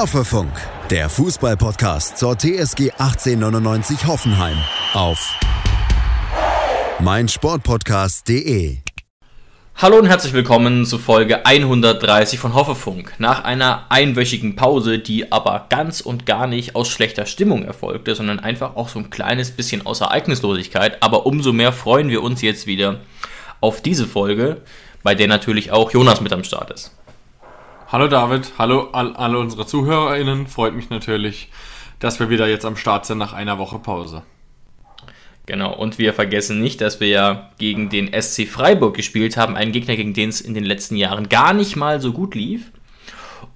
Hoffefunk, der Fußballpodcast zur TSG 1899 Hoffenheim auf meinsportpodcast.de. Hallo und herzlich willkommen zu Folge 130 von Hoffefunk. Nach einer einwöchigen Pause, die aber ganz und gar nicht aus schlechter Stimmung erfolgte, sondern einfach auch so ein kleines bisschen aus Ereignislosigkeit. Aber umso mehr freuen wir uns jetzt wieder auf diese Folge, bei der natürlich auch Jonas mit am Start ist. Hallo David, hallo all, alle unsere ZuhörerInnen. Freut mich natürlich, dass wir wieder jetzt am Start sind nach einer Woche Pause. Genau, und wir vergessen nicht, dass wir ja gegen den SC Freiburg gespielt haben, einen Gegner, gegen den es in den letzten Jahren gar nicht mal so gut lief.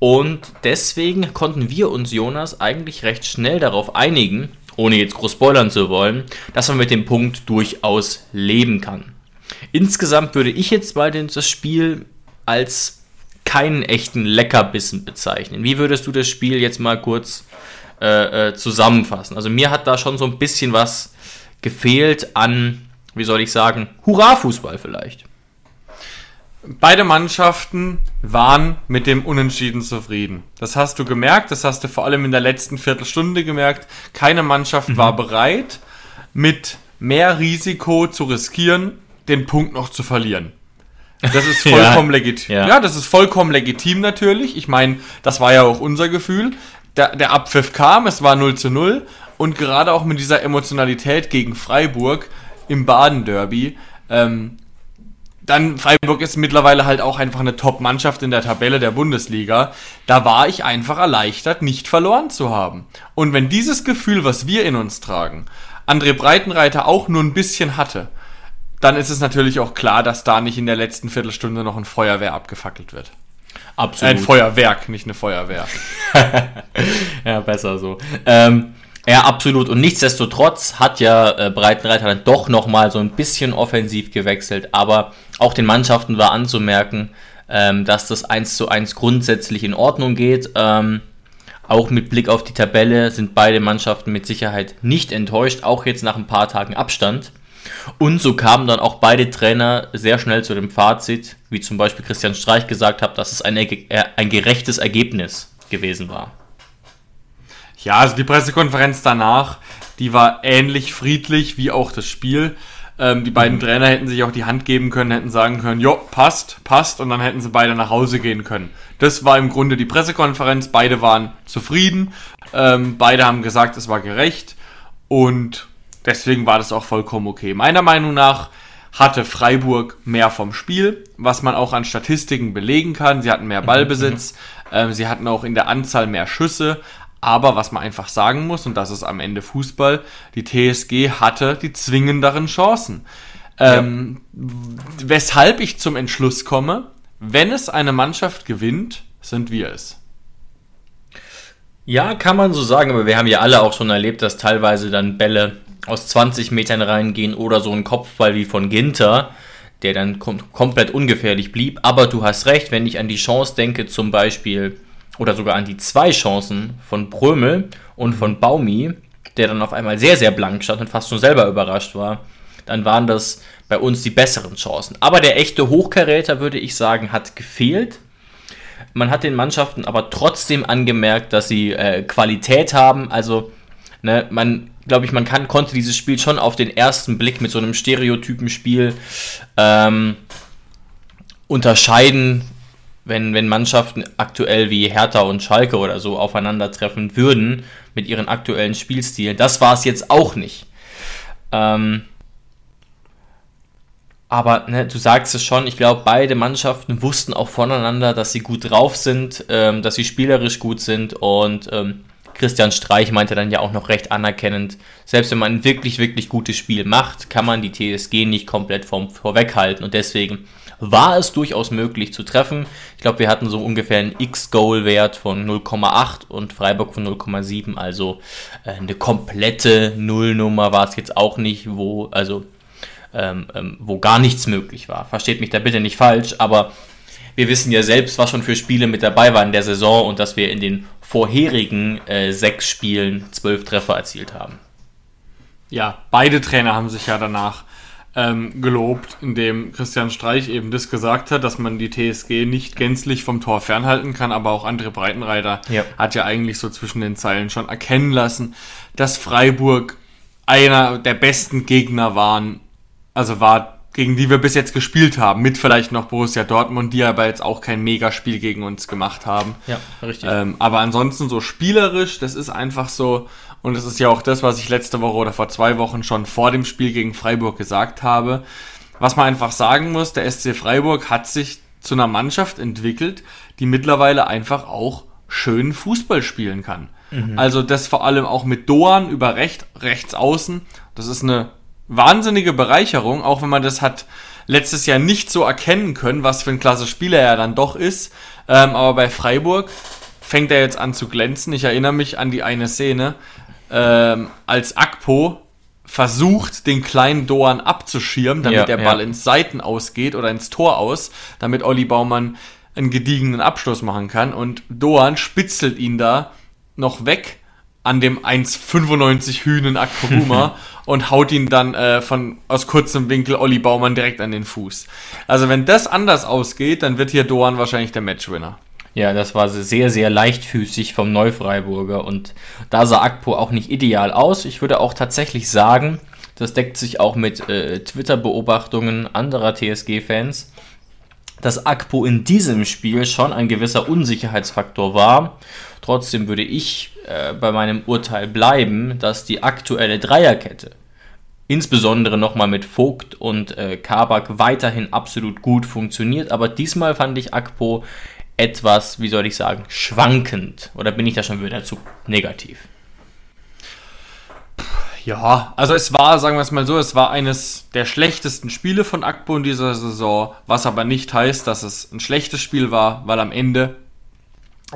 Und deswegen konnten wir uns, Jonas, eigentlich recht schnell darauf einigen, ohne jetzt groß spoilern zu wollen, dass man mit dem Punkt durchaus leben kann. Insgesamt würde ich jetzt mal das Spiel als keinen echten Leckerbissen bezeichnen. Wie würdest du das Spiel jetzt mal kurz äh, äh, zusammenfassen? Also mir hat da schon so ein bisschen was gefehlt an, wie soll ich sagen, Hurra-Fußball vielleicht. Beide Mannschaften waren mit dem Unentschieden zufrieden. Das hast du gemerkt, das hast du vor allem in der letzten Viertelstunde gemerkt. Keine Mannschaft mhm. war bereit, mit mehr Risiko zu riskieren, den Punkt noch zu verlieren. Das ist vollkommen ja, legitim. Ja. ja. das ist vollkommen legitim natürlich. Ich meine, das war ja auch unser Gefühl. Der, der Abpfiff kam, es war 0 zu 0 und gerade auch mit dieser Emotionalität gegen Freiburg im Baden-Derby, ähm, dann Freiburg ist mittlerweile halt auch einfach eine Top-Mannschaft in der Tabelle der Bundesliga. Da war ich einfach erleichtert, nicht verloren zu haben. Und wenn dieses Gefühl, was wir in uns tragen, André Breitenreiter auch nur ein bisschen hatte, dann ist es natürlich auch klar, dass da nicht in der letzten Viertelstunde noch ein Feuerwehr abgefackelt wird. Absolut. Ein Feuerwerk, nicht eine Feuerwehr. ja, besser so. Ähm, ja, absolut. Und nichtsdestotrotz hat ja äh, Breitenreiter dann doch nochmal so ein bisschen offensiv gewechselt. Aber auch den Mannschaften war anzumerken, ähm, dass das 1 zu 1 grundsätzlich in Ordnung geht. Ähm, auch mit Blick auf die Tabelle sind beide Mannschaften mit Sicherheit nicht enttäuscht, auch jetzt nach ein paar Tagen Abstand. Und so kamen dann auch beide Trainer sehr schnell zu dem Fazit, wie zum Beispiel Christian Streich gesagt hat, dass es ein, äh, ein gerechtes Ergebnis gewesen war. Ja, also die Pressekonferenz danach, die war ähnlich friedlich wie auch das Spiel. Ähm, die beiden mhm. Trainer hätten sich auch die Hand geben können, hätten sagen können, jo, passt, passt, und dann hätten sie beide nach Hause gehen können. Das war im Grunde die Pressekonferenz, beide waren zufrieden, ähm, beide haben gesagt, es war gerecht und Deswegen war das auch vollkommen okay. Meiner Meinung nach hatte Freiburg mehr vom Spiel, was man auch an Statistiken belegen kann. Sie hatten mehr mhm, Ballbesitz, äh, sie hatten auch in der Anzahl mehr Schüsse. Aber was man einfach sagen muss, und das ist am Ende Fußball, die TSG hatte die zwingenderen Chancen. Ähm, ja. Weshalb ich zum Entschluss komme, wenn es eine Mannschaft gewinnt, sind wir es. Ja, kann man so sagen, aber wir haben ja alle auch schon erlebt, dass teilweise dann Bälle aus 20 Metern reingehen oder so ein Kopfball wie von Ginter, der dann kom komplett ungefährlich blieb. Aber du hast recht, wenn ich an die Chance denke, zum Beispiel, oder sogar an die zwei Chancen von Prömel und von Baumi, der dann auf einmal sehr, sehr blank stand und fast schon selber überrascht war, dann waren das bei uns die besseren Chancen. Aber der echte Hochkaräter, würde ich sagen, hat gefehlt. Man hat den Mannschaften aber trotzdem angemerkt, dass sie äh, Qualität haben. Also, ne, man glaube ich, man kann, konnte dieses Spiel schon auf den ersten Blick mit so einem Stereotypenspiel ähm, unterscheiden, wenn, wenn Mannschaften aktuell wie Hertha und Schalke oder so aufeinandertreffen würden mit ihren aktuellen Spielstilen. Das war es jetzt auch nicht. Ähm, aber ne, du sagst es schon, ich glaube, beide Mannschaften wussten auch voneinander, dass sie gut drauf sind, ähm, dass sie spielerisch gut sind und ähm, Christian Streich meinte dann ja auch noch recht anerkennend, selbst wenn man ein wirklich, wirklich gutes Spiel macht, kann man die TSG nicht komplett vom, vorweghalten und deswegen war es durchaus möglich zu treffen. Ich glaube, wir hatten so ungefähr einen X-Goal-Wert von 0,8 und Freiburg von 0,7, also äh, eine komplette Nullnummer war es jetzt auch nicht, wo, also ähm, ähm, wo gar nichts möglich war. Versteht mich da bitte nicht falsch, aber wir wissen ja selbst, was schon für Spiele mit dabei waren in der Saison und dass wir in den vorherigen äh, sechs Spielen zwölf Treffer erzielt haben. Ja, beide Trainer haben sich ja danach ähm, gelobt, indem Christian Streich eben das gesagt hat, dass man die TSG nicht gänzlich vom Tor fernhalten kann, aber auch andere Breitenreiter ja. hat ja eigentlich so zwischen den Zeilen schon erkennen lassen, dass Freiburg einer der besten Gegner waren, also war, gegen die wir bis jetzt gespielt haben, mit vielleicht noch Borussia Dortmund, die aber jetzt auch kein Megaspiel gegen uns gemacht haben. Ja, richtig. Ähm, aber ansonsten so spielerisch, das ist einfach so, und das ist ja auch das, was ich letzte Woche oder vor zwei Wochen schon vor dem Spiel gegen Freiburg gesagt habe. Was man einfach sagen muss, der SC Freiburg hat sich zu einer Mannschaft entwickelt, die mittlerweile einfach auch schön Fußball spielen kann. Mhm. Also das vor allem auch mit Doan über recht, rechts außen. Das ist eine wahnsinnige Bereicherung, auch wenn man das hat letztes Jahr nicht so erkennen können, was für ein klasse Spieler er dann doch ist. Ähm, aber bei Freiburg fängt er jetzt an zu glänzen. Ich erinnere mich an die eine Szene, ähm, als Akpo versucht, den kleinen Doan abzuschirmen, damit ja, der Ball ja. ins Seiten ausgeht oder ins Tor aus, damit Olli Baumann einen gediegenen Abschluss machen kann. Und Doan spitzelt ihn da noch weg an dem 1,95 Hühnen Akpoguma und haut ihn dann äh, von aus kurzem Winkel Olli Baumann direkt an den Fuß. Also wenn das anders ausgeht, dann wird hier Doan wahrscheinlich der Matchwinner. Ja, das war sehr, sehr leichtfüßig vom Neufreiburger und da sah Akpo auch nicht ideal aus. Ich würde auch tatsächlich sagen, das deckt sich auch mit äh, Twitter-Beobachtungen anderer TSG-Fans, dass Akpo in diesem Spiel schon ein gewisser Unsicherheitsfaktor war. Trotzdem würde ich äh, bei meinem Urteil bleiben, dass die aktuelle Dreierkette, insbesondere nochmal mit Vogt und äh, Kabak, weiterhin absolut gut funktioniert. Aber diesmal fand ich Akpo etwas, wie soll ich sagen, schwankend? Oder bin ich da schon wieder zu negativ? Ja, also es war, sagen wir es mal so, es war eines der schlechtesten Spiele von Akpo in dieser Saison, was aber nicht heißt, dass es ein schlechtes Spiel war, weil am Ende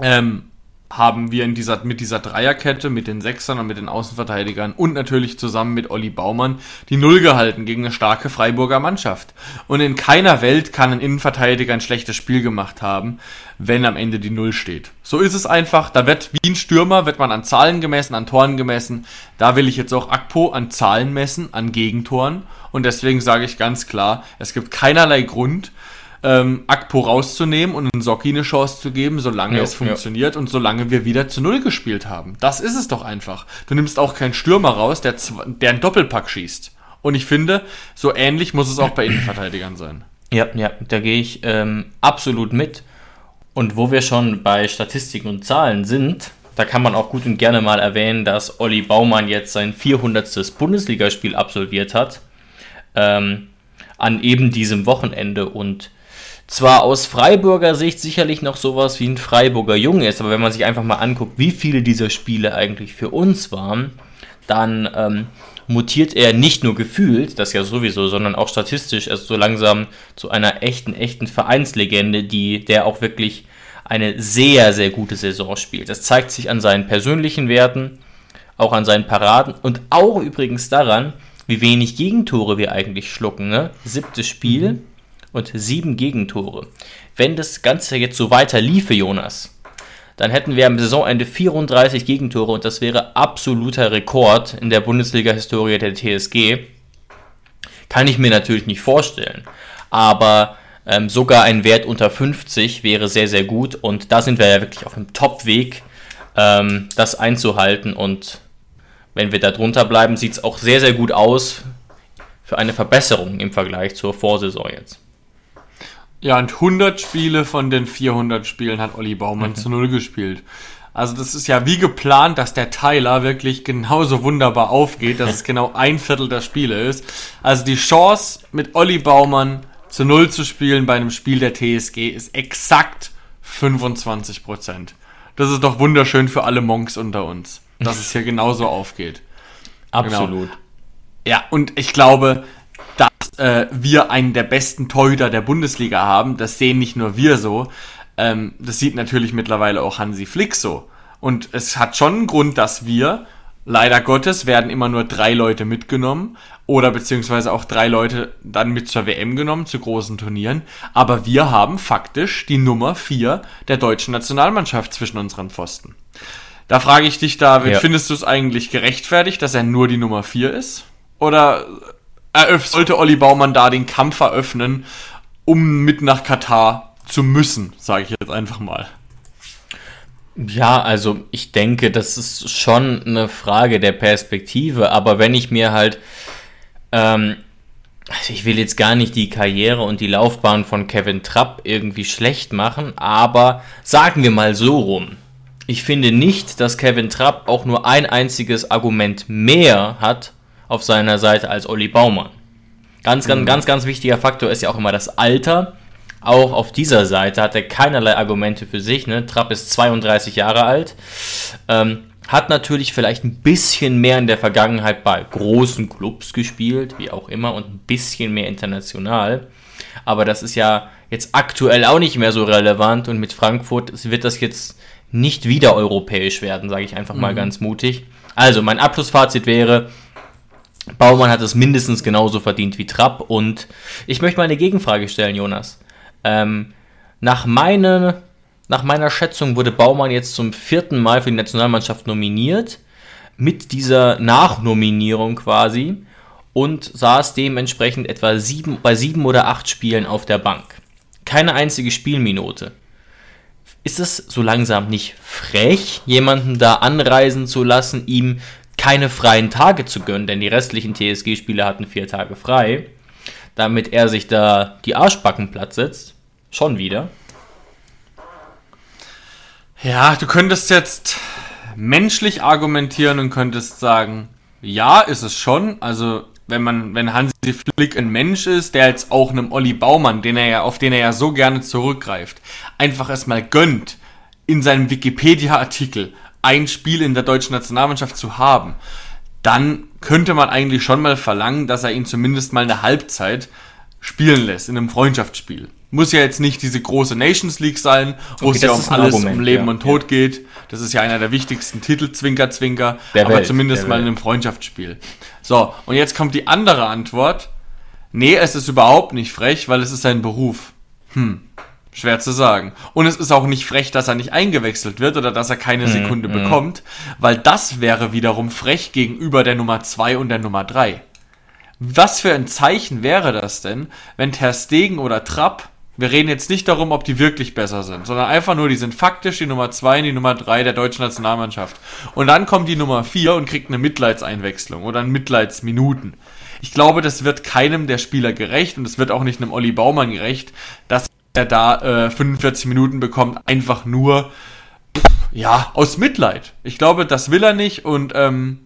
ähm, haben wir in dieser, mit dieser Dreierkette, mit den Sechsern und mit den Außenverteidigern und natürlich zusammen mit Olli Baumann die Null gehalten gegen eine starke Freiburger Mannschaft. Und in keiner Welt kann ein Innenverteidiger ein schlechtes Spiel gemacht haben, wenn am Ende die Null steht. So ist es einfach. Da wird wie ein Stürmer, wird man an Zahlen gemessen, an Toren gemessen. Da will ich jetzt auch Akpo an Zahlen messen, an Gegentoren. Und deswegen sage ich ganz klar, es gibt keinerlei Grund, ähm, Akpo rauszunehmen und einen Socki eine Chance zu geben, solange ja, es funktioniert ja. und solange wir wieder zu Null gespielt haben. Das ist es doch einfach. Du nimmst auch keinen Stürmer raus, der, der einen Doppelpack schießt. Und ich finde, so ähnlich muss es auch bei Innenverteidigern sein. Ja, ja, da gehe ich ähm, absolut mit. Und wo wir schon bei Statistiken und Zahlen sind, da kann man auch gut und gerne mal erwähnen, dass Olli Baumann jetzt sein 400. Bundesligaspiel absolviert hat. Ähm, an eben diesem Wochenende. Und zwar aus Freiburger Sicht sicherlich noch sowas wie ein Freiburger Junge ist, aber wenn man sich einfach mal anguckt, wie viele dieser Spiele eigentlich für uns waren, dann ähm, mutiert er nicht nur gefühlt, das ja sowieso, sondern auch statistisch erst so langsam zu einer echten, echten Vereinslegende, die der auch wirklich eine sehr, sehr gute Saison spielt. Das zeigt sich an seinen persönlichen Werten, auch an seinen Paraden und auch übrigens daran, wie wenig Gegentore wir eigentlich schlucken. Ne? Siebtes Spiel. Mhm und sieben Gegentore. Wenn das Ganze jetzt so weiter liefe, Jonas, dann hätten wir am Saisonende 34 Gegentore und das wäre absoluter Rekord in der Bundesliga-Historie der TSG. Kann ich mir natürlich nicht vorstellen. Aber ähm, sogar ein Wert unter 50 wäre sehr, sehr gut und da sind wir ja wirklich auf einem Top-Weg, ähm, das einzuhalten und wenn wir da drunter bleiben, sieht es auch sehr, sehr gut aus für eine Verbesserung im Vergleich zur Vorsaison jetzt. Ja, und 100 Spiele von den 400 Spielen hat Olli Baumann mhm. zu Null gespielt. Also das ist ja wie geplant, dass der Teiler wirklich genauso wunderbar aufgeht, dass es genau ein Viertel der Spiele ist. Also die Chance mit Olli Baumann zu Null zu spielen bei einem Spiel der TSG ist exakt 25 Prozent. Das ist doch wunderschön für alle Monks unter uns, dass es hier genauso aufgeht. Absolut. Genau. Ja, und ich glaube, dass äh, wir einen der besten Torhüter der Bundesliga haben. Das sehen nicht nur wir so. Ähm, das sieht natürlich mittlerweile auch Hansi Flick so. Und es hat schon einen Grund, dass wir, leider Gottes, werden immer nur drei Leute mitgenommen oder beziehungsweise auch drei Leute dann mit zur WM genommen, zu großen Turnieren. Aber wir haben faktisch die Nummer vier der deutschen Nationalmannschaft zwischen unseren Pfosten. Da frage ich dich, David, ja. findest du es eigentlich gerechtfertigt, dass er nur die Nummer vier ist? Oder sollte Olli Baumann da den Kampf eröffnen, um mit nach Katar zu müssen, sage ich jetzt einfach mal. Ja, also ich denke, das ist schon eine Frage der Perspektive, aber wenn ich mir halt, ähm, also ich will jetzt gar nicht die Karriere und die Laufbahn von Kevin Trapp irgendwie schlecht machen, aber sagen wir mal so rum. Ich finde nicht, dass Kevin Trapp auch nur ein einziges Argument mehr hat auf seiner Seite als Olli Baumann. Ganz, ganz, mhm. ganz, ganz wichtiger Faktor ist ja auch immer das Alter auch auf dieser Seite hat er keinerlei Argumente für sich. Ne? Trapp ist 32 Jahre alt. Ähm, hat natürlich vielleicht ein bisschen mehr in der Vergangenheit bei großen Clubs gespielt, wie auch immer, und ein bisschen mehr international. Aber das ist ja jetzt aktuell auch nicht mehr so relevant und mit Frankfurt wird das jetzt nicht wieder europäisch werden, sage ich einfach mal mhm. ganz mutig. Also, mein Abschlussfazit wäre, Baumann hat es mindestens genauso verdient wie Trapp und ich möchte mal eine Gegenfrage stellen, Jonas. Ähm, nach, meine, nach meiner Schätzung wurde Baumann jetzt zum vierten Mal für die Nationalmannschaft nominiert, mit dieser Nachnominierung quasi, und saß dementsprechend etwa sieben, bei sieben oder acht Spielen auf der Bank. Keine einzige Spielminute. Ist es so langsam nicht frech, jemanden da anreisen zu lassen, ihm keine freien Tage zu gönnen, denn die restlichen TSG-Spieler hatten vier Tage frei, damit er sich da die Arschbacken platt setzt? Schon wieder. Ja, du könntest jetzt menschlich argumentieren und könntest sagen, ja, ist es schon. Also, wenn man, wenn Hansi Flick ein Mensch ist, der jetzt auch einem Olli Baumann, den er ja, auf den er ja so gerne zurückgreift, einfach erstmal gönnt, in seinem Wikipedia-Artikel ein Spiel in der deutschen Nationalmannschaft zu haben, dann könnte man eigentlich schon mal verlangen, dass er ihn zumindest mal eine Halbzeit spielen lässt in einem Freundschaftsspiel. Muss ja jetzt nicht diese große Nations League sein, wo okay, es ja um alles Argument, um Leben ja, und Tod ja. geht. Das ist ja einer der wichtigsten Titel, Zwinker, Zwinker. Der aber Welt, zumindest mal in einem Freundschaftsspiel. So, und jetzt kommt die andere Antwort. Nee, es ist überhaupt nicht frech, weil es ist sein Beruf. Hm, schwer zu sagen. Und es ist auch nicht frech, dass er nicht eingewechselt wird oder dass er keine hm, Sekunde hm. bekommt, weil das wäre wiederum frech gegenüber der Nummer 2 und der Nummer 3. Was für ein Zeichen wäre das denn, wenn Ter Stegen oder Trapp wir reden jetzt nicht darum, ob die wirklich besser sind, sondern einfach nur, die sind faktisch die Nummer 2 und die Nummer 3 der deutschen Nationalmannschaft. Und dann kommt die Nummer 4 und kriegt eine Mitleidseinwechslung oder ein Mitleidsminuten. Ich glaube, das wird keinem der Spieler gerecht und es wird auch nicht einem Olli Baumann gerecht, dass er da äh, 45 Minuten bekommt, einfach nur ja, aus Mitleid. Ich glaube, das will er nicht und ähm,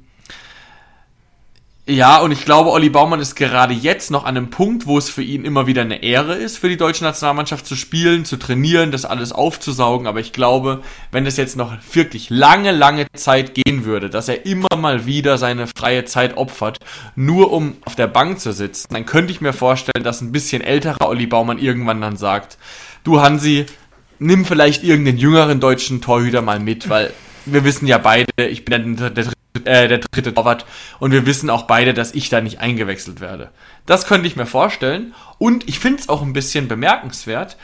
ja, und ich glaube, Olli Baumann ist gerade jetzt noch an einem Punkt, wo es für ihn immer wieder eine Ehre ist, für die deutsche Nationalmannschaft zu spielen, zu trainieren, das alles aufzusaugen. Aber ich glaube, wenn es jetzt noch wirklich lange, lange Zeit gehen würde, dass er immer mal wieder seine freie Zeit opfert, nur um auf der Bank zu sitzen, dann könnte ich mir vorstellen, dass ein bisschen älterer Olli Baumann irgendwann dann sagt, du Hansi, nimm vielleicht irgendeinen jüngeren deutschen Torhüter mal mit, weil wir wissen ja beide, ich bin der, der äh, der dritte Torwart. Und wir wissen auch beide, dass ich da nicht eingewechselt werde. Das könnte ich mir vorstellen. Und ich finde es auch ein bisschen bemerkenswert.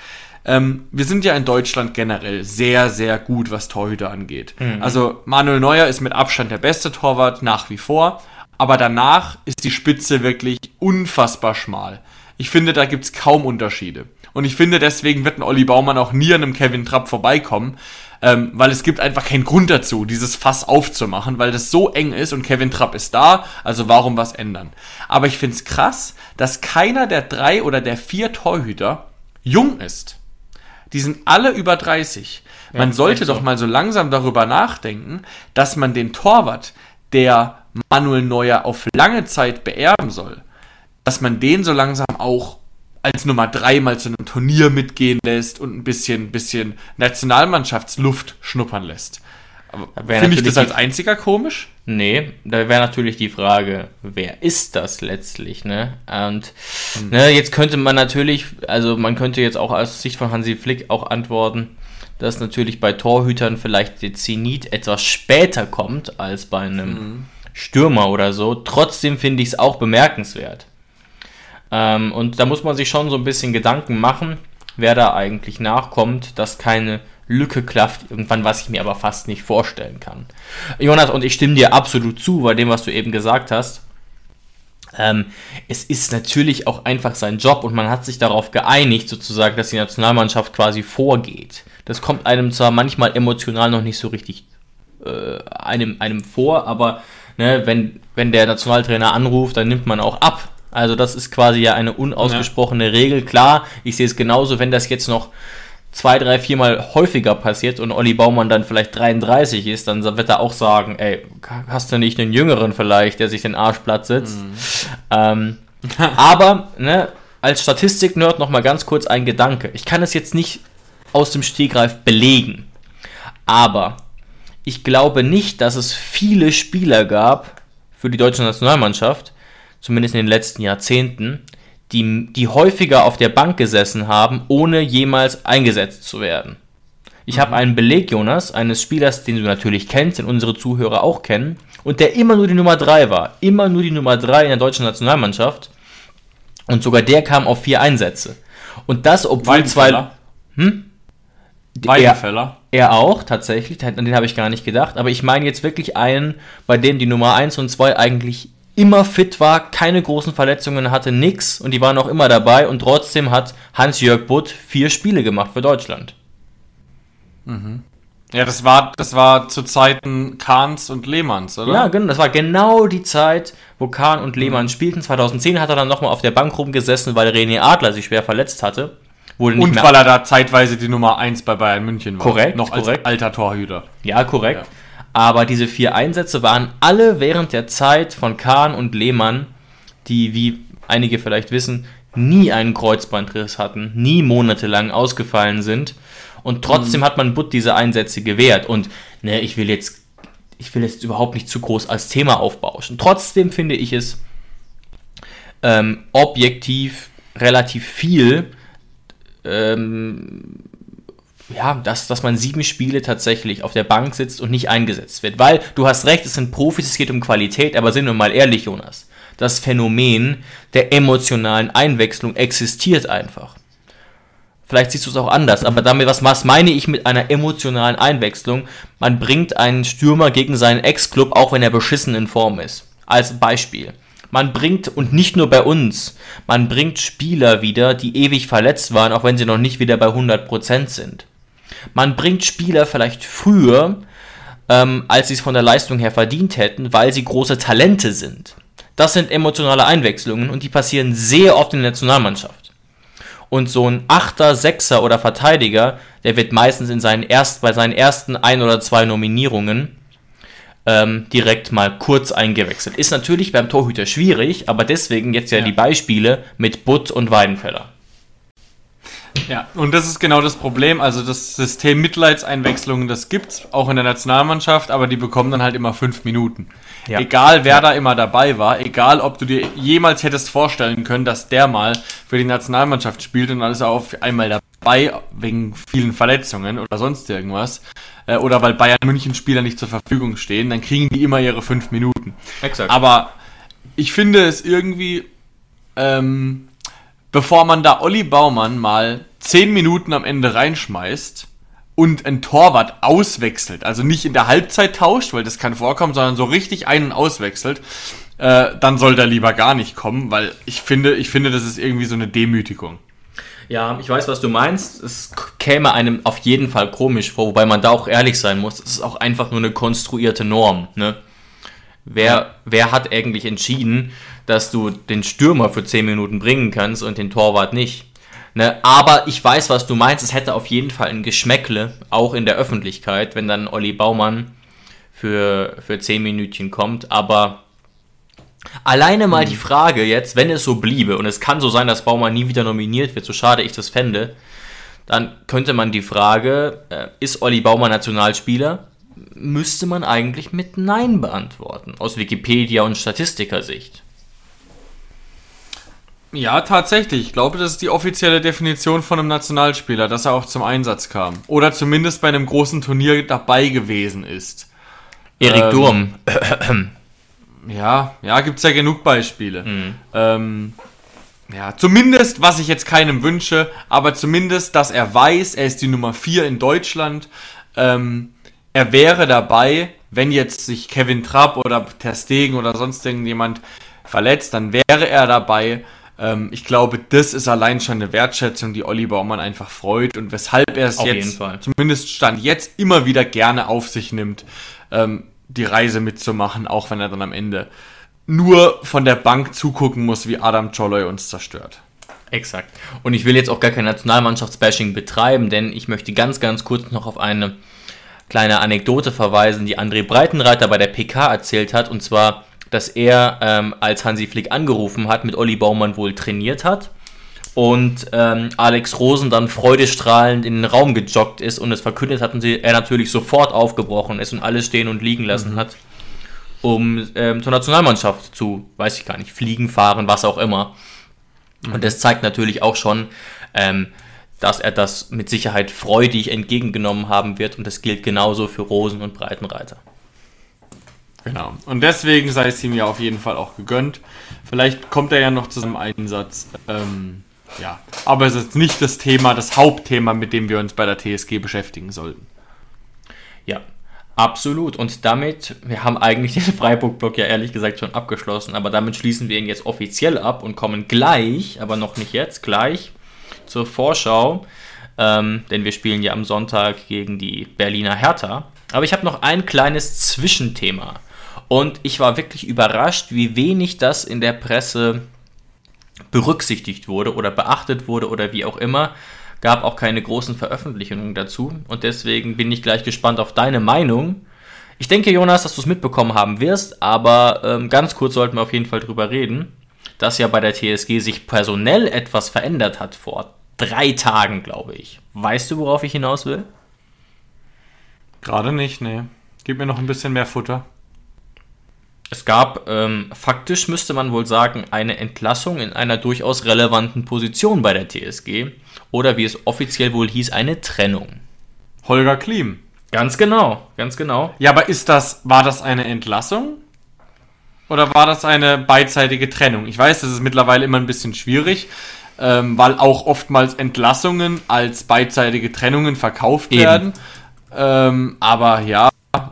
Ähm, wir sind ja in Deutschland generell sehr, sehr gut, was Torhüter angeht. Mhm. Also Manuel Neuer ist mit Abstand der beste Torwart nach wie vor. Aber danach ist die Spitze wirklich unfassbar schmal. Ich finde, da gibt es kaum Unterschiede. Und ich finde, deswegen wird ein Olli Baumann auch nie an einem Kevin Trapp vorbeikommen, ähm, weil es gibt einfach keinen Grund dazu, dieses Fass aufzumachen, weil das so eng ist und Kevin Trapp ist da, also warum was ändern? Aber ich finde es krass, dass keiner der drei oder der vier Torhüter jung ist. Die sind alle über 30. Man ja, sollte doch so. mal so langsam darüber nachdenken, dass man den Torwart, der Manuel Neuer auf lange Zeit beerben soll, dass man den so langsam auch als Nummer drei mal zu einem Turnier mitgehen lässt und ein bisschen, bisschen Nationalmannschaftsluft schnuppern lässt. Finde ich das als einziger komisch? Nee, da wäre natürlich die Frage, wer ist das letztlich, ne? Und hm. ne, jetzt könnte man natürlich, also man könnte jetzt auch aus Sicht von Hansi Flick auch antworten, dass natürlich bei Torhütern vielleicht der Zenit etwas später kommt als bei einem hm. Stürmer oder so. Trotzdem finde ich es auch bemerkenswert. Ähm, und da muss man sich schon so ein bisschen Gedanken machen, wer da eigentlich nachkommt, dass keine Lücke klafft irgendwann, was ich mir aber fast nicht vorstellen kann. Jonas, und ich stimme dir absolut zu bei dem, was du eben gesagt hast. Ähm, es ist natürlich auch einfach sein Job und man hat sich darauf geeinigt, sozusagen, dass die Nationalmannschaft quasi vorgeht. Das kommt einem zwar manchmal emotional noch nicht so richtig äh, einem, einem vor, aber ne, wenn, wenn der Nationaltrainer anruft, dann nimmt man auch ab. Also das ist quasi ja eine unausgesprochene ja. Regel. Klar, ich sehe es genauso, wenn das jetzt noch zwei, drei, viermal häufiger passiert und Olli Baumann dann vielleicht 33 ist, dann wird er auch sagen, ey, hast du nicht einen Jüngeren vielleicht, der sich den Arsch platt sitzt? Mhm. Ähm, aber, ne, als Statistik-Nerd nochmal ganz kurz ein Gedanke. Ich kann es jetzt nicht aus dem Stegreif belegen, aber ich glaube nicht, dass es viele Spieler gab für die deutsche Nationalmannschaft, zumindest in den letzten Jahrzehnten, die, die häufiger auf der Bank gesessen haben, ohne jemals eingesetzt zu werden. Ich mhm. habe einen Beleg, Jonas, eines Spielers, den du natürlich kennst, den unsere Zuhörer auch kennen, und der immer nur die Nummer 3 war. Immer nur die Nummer 3 in der deutschen Nationalmannschaft. Und sogar der kam auf vier Einsätze. Und das, obwohl zwei. Hm? Weidenfeller. Er, er auch, tatsächlich. An den habe ich gar nicht gedacht. Aber ich meine jetzt wirklich einen, bei dem die Nummer 1 und 2 eigentlich immer fit war, keine großen Verletzungen hatte, nix und die waren auch immer dabei und trotzdem hat Hans-Jörg Butt vier Spiele gemacht für Deutschland. Mhm. Ja, das war, das war zu Zeiten Kahns und Lehmanns, oder? Ja, genau, das war genau die Zeit, wo Kahn und Lehmann mhm. spielten. 2010 hat er dann nochmal auf der Bank rumgesessen, weil René Adler sich schwer verletzt hatte. und weil er da zeitweise die Nummer 1 bei Bayern München war. Korrekt. Noch als korrekt. alter Torhüter. Ja, korrekt. Ja. Aber diese vier Einsätze waren alle während der Zeit von Kahn und Lehmann, die, wie einige vielleicht wissen, nie einen Kreuzbandriss hatten, nie monatelang ausgefallen sind. Und trotzdem mhm. hat man Butt diese Einsätze gewährt. Und ne, ich will jetzt, ich will jetzt überhaupt nicht zu groß als Thema aufbauschen. Trotzdem finde ich es ähm, objektiv relativ viel, ähm, ja, dass, dass man sieben Spiele tatsächlich auf der Bank sitzt und nicht eingesetzt wird. Weil du hast recht, es sind Profis, es geht um Qualität, aber sind wir mal ehrlich, Jonas. Das Phänomen der emotionalen Einwechslung existiert einfach. Vielleicht siehst du es auch anders, aber damit, was, was meine ich mit einer emotionalen Einwechslung? Man bringt einen Stürmer gegen seinen Ex-Club, auch wenn er beschissen in Form ist. Als Beispiel. Man bringt, und nicht nur bei uns, man bringt Spieler wieder, die ewig verletzt waren, auch wenn sie noch nicht wieder bei 100% sind. Man bringt Spieler vielleicht früher, ähm, als sie es von der Leistung her verdient hätten, weil sie große Talente sind. Das sind emotionale Einwechslungen und die passieren sehr oft in der Nationalmannschaft. Und so ein Achter, Sechser oder Verteidiger, der wird meistens in seinen erst, bei seinen ersten ein oder zwei Nominierungen ähm, direkt mal kurz eingewechselt. Ist natürlich beim Torhüter schwierig, aber deswegen jetzt ja, ja. die Beispiele mit Butt und Weidenfeller. Ja, und das ist genau das Problem. Also das System Mitleidseinwechslungen, das gibt's auch in der Nationalmannschaft, aber die bekommen dann halt immer fünf Minuten. Ja. Egal wer ja. da immer dabei war, egal ob du dir jemals hättest vorstellen können, dass der mal für die Nationalmannschaft spielt und dann ist er auf einmal dabei wegen vielen Verletzungen oder sonst irgendwas. Äh, oder weil Bayern München Spieler nicht zur Verfügung stehen, dann kriegen die immer ihre fünf Minuten. Exakt. Aber ich finde es irgendwie, ähm, bevor man da Olli Baumann mal 10 Minuten am Ende reinschmeißt und ein Torwart auswechselt, also nicht in der Halbzeit tauscht, weil das kann vorkommen, sondern so richtig einen auswechselt, äh, dann soll der lieber gar nicht kommen, weil ich finde, ich finde, das ist irgendwie so eine Demütigung. Ja, ich weiß, was du meinst. Es käme einem auf jeden Fall komisch vor, wobei man da auch ehrlich sein muss. Es ist auch einfach nur eine konstruierte Norm. Ne? Wer, wer hat eigentlich entschieden, dass du den Stürmer für 10 Minuten bringen kannst und den Torwart nicht? Ne? Aber ich weiß, was du meinst. Es hätte auf jeden Fall ein Geschmäckle, auch in der Öffentlichkeit, wenn dann Olli Baumann für, für 10 Minütchen kommt. Aber alleine mal mhm. die Frage jetzt, wenn es so bliebe, und es kann so sein, dass Baumann nie wieder nominiert wird, so schade ich das fände, dann könnte man die Frage, äh, ist Olli Baumann Nationalspieler? Müsste man eigentlich mit Nein beantworten, aus Wikipedia und Statistikersicht. Ja, tatsächlich. Ich glaube, das ist die offizielle Definition von einem Nationalspieler, dass er auch zum Einsatz kam. Oder zumindest bei einem großen Turnier dabei gewesen ist. Erik ähm, Durm. ja, ja, gibt's ja genug Beispiele. Mhm. Ähm, ja, zumindest, was ich jetzt keinem wünsche, aber zumindest, dass er weiß, er ist die Nummer 4 in Deutschland. Ähm, er wäre dabei, wenn jetzt sich Kevin Trapp oder Ter Stegen oder sonst irgendjemand verletzt, dann wäre er dabei. Ähm, ich glaube, das ist allein schon eine Wertschätzung, die Olli Baumann einfach freut und weshalb er es Auf jetzt, zumindest Stand jetzt, immer wieder gerne auf sich nimmt, ähm, die Reise mitzumachen, auch wenn er dann am Ende nur von der Bank zugucken muss, wie Adam Choloy uns zerstört. Exakt. Und ich will jetzt auch gar kein Nationalmannschaftsbashing betreiben, denn ich möchte ganz, ganz kurz noch auf eine kleine Anekdote verweisen, die André Breitenreiter bei der PK erzählt hat. Und zwar, dass er, ähm, als Hansi Flick angerufen hat, mit Olli Baumann wohl trainiert hat. Und ähm, Alex Rosen dann freudestrahlend in den Raum gejoggt ist und es verkündet hat und sie, er natürlich sofort aufgebrochen ist und alles stehen und liegen lassen hat, um ähm, zur Nationalmannschaft zu, weiß ich gar nicht, fliegen, fahren, was auch immer. Und das zeigt natürlich auch schon, ähm, dass er das mit Sicherheit freudig entgegengenommen haben wird und das gilt genauso für Rosen und Breitenreiter. Genau. Und deswegen sei es ihm ja auf jeden Fall auch gegönnt. Vielleicht kommt er ja noch zu seinem Einsatz. Ähm, ja. Aber es ist nicht das Thema, das Hauptthema, mit dem wir uns bei der TSG beschäftigen sollten. Ja, absolut. Und damit, wir haben eigentlich den Freiburg-Block ja ehrlich gesagt schon abgeschlossen, aber damit schließen wir ihn jetzt offiziell ab und kommen gleich, aber noch nicht jetzt, gleich zur Vorschau. Ähm, denn wir spielen ja am Sonntag gegen die Berliner Hertha. Aber ich habe noch ein kleines Zwischenthema. Und ich war wirklich überrascht, wie wenig das in der Presse berücksichtigt wurde oder beachtet wurde oder wie auch immer. Gab auch keine großen Veröffentlichungen dazu. Und deswegen bin ich gleich gespannt auf deine Meinung. Ich denke, Jonas, dass du es mitbekommen haben wirst, aber ähm, ganz kurz sollten wir auf jeden Fall drüber reden, dass ja bei der TSG sich personell etwas verändert hat vor drei Tagen, glaube ich. Weißt du, worauf ich hinaus will? Gerade nicht, nee. Gib mir noch ein bisschen mehr Futter. Es gab, ähm, faktisch müsste man wohl sagen, eine Entlassung in einer durchaus relevanten Position bei der TSG. Oder wie es offiziell wohl hieß, eine Trennung. Holger Klim. Ganz genau, ganz genau. Ja, aber ist das, war das eine Entlassung? Oder war das eine beidseitige Trennung? Ich weiß, das ist mittlerweile immer ein bisschen schwierig, ähm, weil auch oftmals Entlassungen als beidseitige Trennungen verkauft Eben. werden. Ähm, aber ja,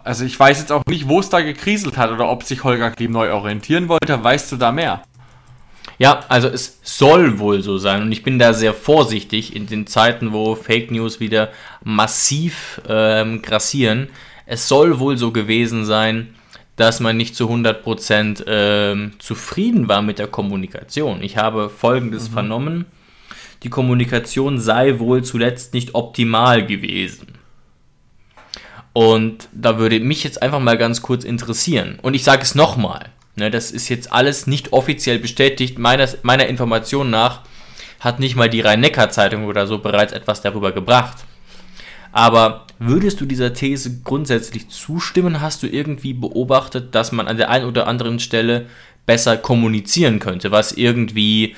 also ich weiß jetzt auch nicht, wo es da gekriselt hat oder ob sich Holger Klim neu orientieren wollte. Weißt du da mehr? Ja, also es soll wohl so sein und ich bin da sehr vorsichtig in den Zeiten, wo Fake News wieder massiv ähm, grassieren. Es soll wohl so gewesen sein, dass man nicht zu 100% ähm, zufrieden war mit der Kommunikation. Ich habe Folgendes vernommen. Die Kommunikation sei wohl zuletzt nicht optimal gewesen. Und da würde mich jetzt einfach mal ganz kurz interessieren. Und ich sage es nochmal. Ne, das ist jetzt alles nicht offiziell bestätigt. Meiner, meiner Information nach hat nicht mal die Rhein-Neckar-Zeitung oder so bereits etwas darüber gebracht. Aber würdest du dieser These grundsätzlich zustimmen? Hast du irgendwie beobachtet, dass man an der einen oder anderen Stelle besser kommunizieren könnte, was irgendwie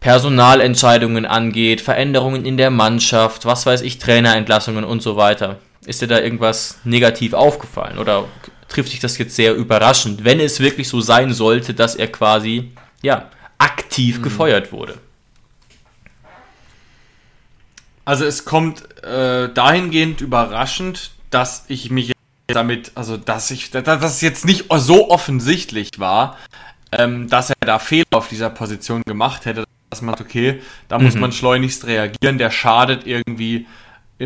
Personalentscheidungen angeht, Veränderungen in der Mannschaft, was weiß ich, Trainerentlassungen und so weiter? Ist dir da irgendwas negativ aufgefallen oder trifft dich das jetzt sehr überraschend, wenn es wirklich so sein sollte, dass er quasi ja aktiv gefeuert wurde? Also es kommt äh, dahingehend überraschend, dass ich mich damit, also dass ich, dass das jetzt nicht so offensichtlich war, ähm, dass er da Fehler auf dieser Position gemacht hätte, dass man sagt, okay, da muss Mhm. man schleunigst reagieren, der schadet irgendwie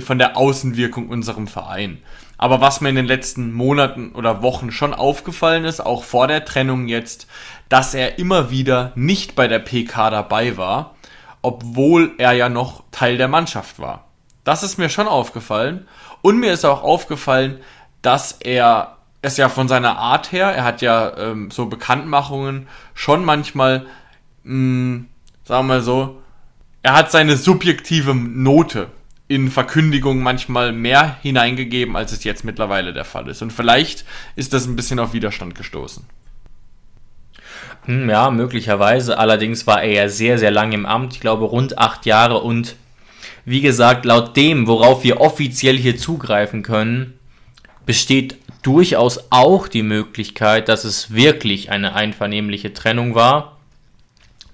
von der Außenwirkung unserem Verein. Aber was mir in den letzten Monaten oder Wochen schon aufgefallen ist, auch vor der Trennung jetzt, dass er immer wieder nicht bei der PK dabei war, obwohl er ja noch Teil der Mannschaft war. Das ist mir schon aufgefallen. Und mir ist auch aufgefallen, dass er es ja von seiner Art her, er hat ja ähm, so Bekanntmachungen schon manchmal, mh, sagen wir mal so, er hat seine subjektive Note in Verkündigungen manchmal mehr hineingegeben, als es jetzt mittlerweile der Fall ist. Und vielleicht ist das ein bisschen auf Widerstand gestoßen. Hm, Ja, möglicherweise. Allerdings war er ja sehr, sehr lange im Amt. Ich glaube, rund acht Jahre. Und wie gesagt, laut dem, worauf wir offiziell hier zugreifen können, besteht durchaus auch die Möglichkeit, dass es wirklich eine einvernehmliche Trennung war.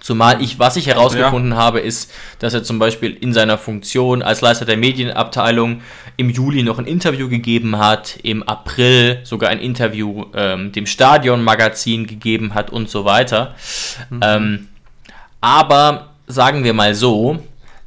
Zumal ich, was ich herausgefunden ja. habe, ist, dass er zum Beispiel in seiner Funktion als Leiter der Medienabteilung im Juli noch ein Interview gegeben hat, im April sogar ein Interview ähm, dem Stadion-Magazin gegeben hat und so weiter. Mhm. Ähm, aber sagen wir mal so,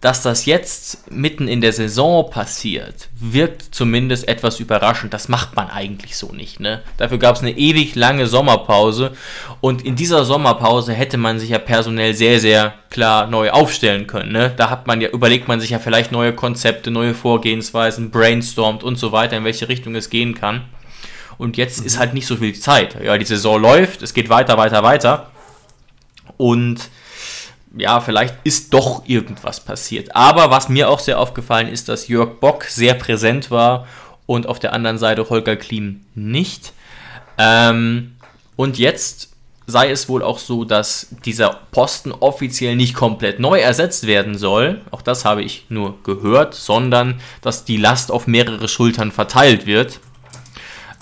dass das jetzt mitten in der Saison passiert, wirkt zumindest etwas überraschend. Das macht man eigentlich so nicht. Ne? Dafür gab es eine ewig lange Sommerpause und in dieser Sommerpause hätte man sich ja personell sehr, sehr klar neu aufstellen können. Ne? Da hat man ja, überlegt man sich ja vielleicht neue Konzepte, neue Vorgehensweisen, brainstormt und so weiter, in welche Richtung es gehen kann. Und jetzt mhm. ist halt nicht so viel Zeit. Ja, die Saison läuft, es geht weiter, weiter, weiter. Und ja, vielleicht ist doch irgendwas passiert. Aber was mir auch sehr aufgefallen ist, dass Jörg Bock sehr präsent war und auf der anderen Seite Holger Klim nicht. Ähm, und jetzt sei es wohl auch so, dass dieser Posten offiziell nicht komplett neu ersetzt werden soll. Auch das habe ich nur gehört, sondern dass die Last auf mehrere Schultern verteilt wird.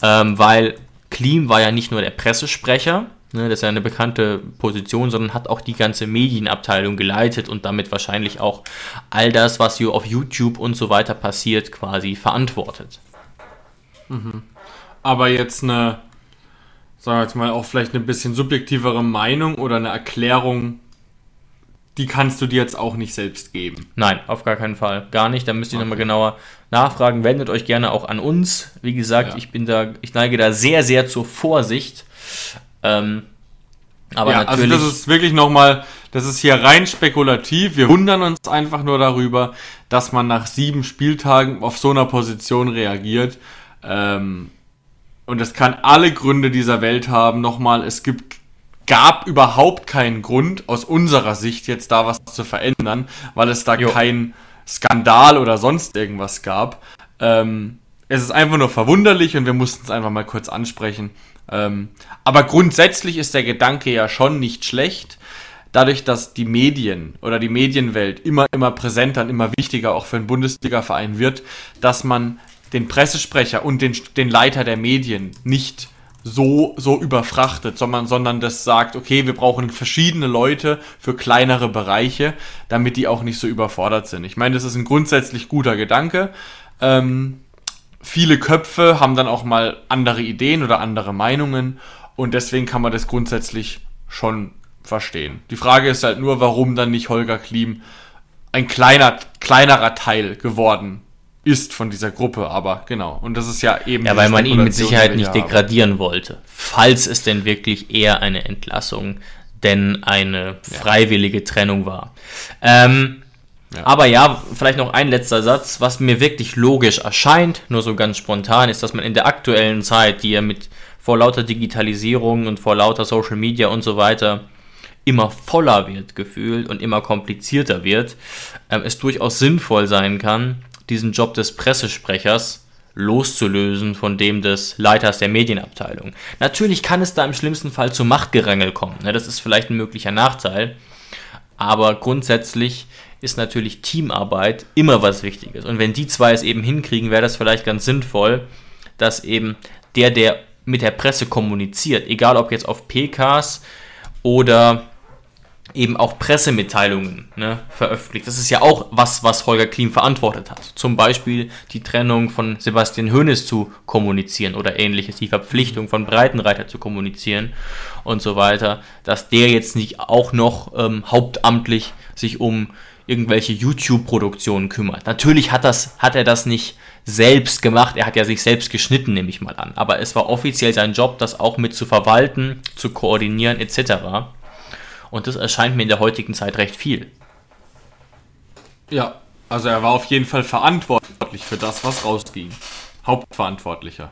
Ähm, weil Klim war ja nicht nur der Pressesprecher, Ne, das ist ja eine bekannte Position, sondern hat auch die ganze Medienabteilung geleitet und damit wahrscheinlich auch all das, was hier auf YouTube und so weiter passiert, quasi verantwortet. Mhm. Aber jetzt eine, sagen wir jetzt mal, auch vielleicht eine bisschen subjektivere Meinung oder eine Erklärung, die kannst du dir jetzt auch nicht selbst geben. Nein, auf gar keinen Fall. Gar nicht. Da müsst ihr okay. nochmal genauer nachfragen. Wendet euch gerne auch an uns. Wie gesagt, ja. ich bin da, ich neige da sehr, sehr zur Vorsicht. Ähm, aber ja, natürlich. Also das ist wirklich nochmal, das ist hier rein spekulativ. Wir wundern uns einfach nur darüber, dass man nach sieben Spieltagen auf so einer Position reagiert. Ähm, und es kann alle Gründe dieser Welt haben. Nochmal, es gibt, gab überhaupt keinen Grund aus unserer Sicht jetzt da was zu verändern, weil es da jo. kein Skandal oder sonst irgendwas gab. Ähm, es ist einfach nur verwunderlich und wir mussten es einfach mal kurz ansprechen. Ähm, aber grundsätzlich ist der Gedanke ja schon nicht schlecht. Dadurch, dass die Medien oder die Medienwelt immer, immer präsenter und immer wichtiger auch für einen Bundesliga-Verein wird, dass man den Pressesprecher und den, den Leiter der Medien nicht so, so überfrachtet, sondern, sondern das sagt, okay, wir brauchen verschiedene Leute für kleinere Bereiche, damit die auch nicht so überfordert sind. Ich meine, das ist ein grundsätzlich guter Gedanke. Ähm, viele Köpfe haben dann auch mal andere Ideen oder andere Meinungen und deswegen kann man das grundsätzlich schon verstehen. Die Frage ist halt nur, warum dann nicht Holger Klim ein kleiner, kleinerer Teil geworden ist von dieser Gruppe, aber genau. Und das ist ja eben. Ja, weil man ihn mit Sicherheit nicht degradieren haben. wollte. Falls es denn wirklich eher eine Entlassung, denn eine freiwillige Trennung war. Ähm, Aber ja, vielleicht noch ein letzter Satz. Was mir wirklich logisch erscheint, nur so ganz spontan, ist, dass man in der aktuellen Zeit, die ja mit vor lauter Digitalisierung und vor lauter Social Media und so weiter immer voller wird gefühlt und immer komplizierter wird, ähm, es durchaus sinnvoll sein kann, diesen Job des Pressesprechers loszulösen von dem des Leiters der Medienabteilung. Natürlich kann es da im schlimmsten Fall zu Machtgerangel kommen. Ne? Das ist vielleicht ein möglicher Nachteil. Aber grundsätzlich ist natürlich Teamarbeit immer was Wichtiges. Und wenn die zwei es eben hinkriegen, wäre das vielleicht ganz sinnvoll, dass eben der, der mit der Presse kommuniziert, egal ob jetzt auf PKs oder eben auch Pressemitteilungen ne, veröffentlicht. Das ist ja auch was, was Holger Klim verantwortet hat. Zum Beispiel die Trennung von Sebastian Hoeneß zu kommunizieren oder ähnliches, die Verpflichtung von Breitenreiter zu kommunizieren und so weiter, dass der jetzt nicht auch noch ähm, hauptamtlich sich um irgendwelche YouTube-Produktionen kümmert. Natürlich hat, das, hat er das nicht selbst gemacht, er hat ja sich selbst geschnitten, nehme ich mal an. Aber es war offiziell sein Job, das auch mit zu verwalten, zu koordinieren etc. Und das erscheint mir in der heutigen Zeit recht viel. Ja, also er war auf jeden Fall verantwortlich für das, was rausging. Hauptverantwortlicher.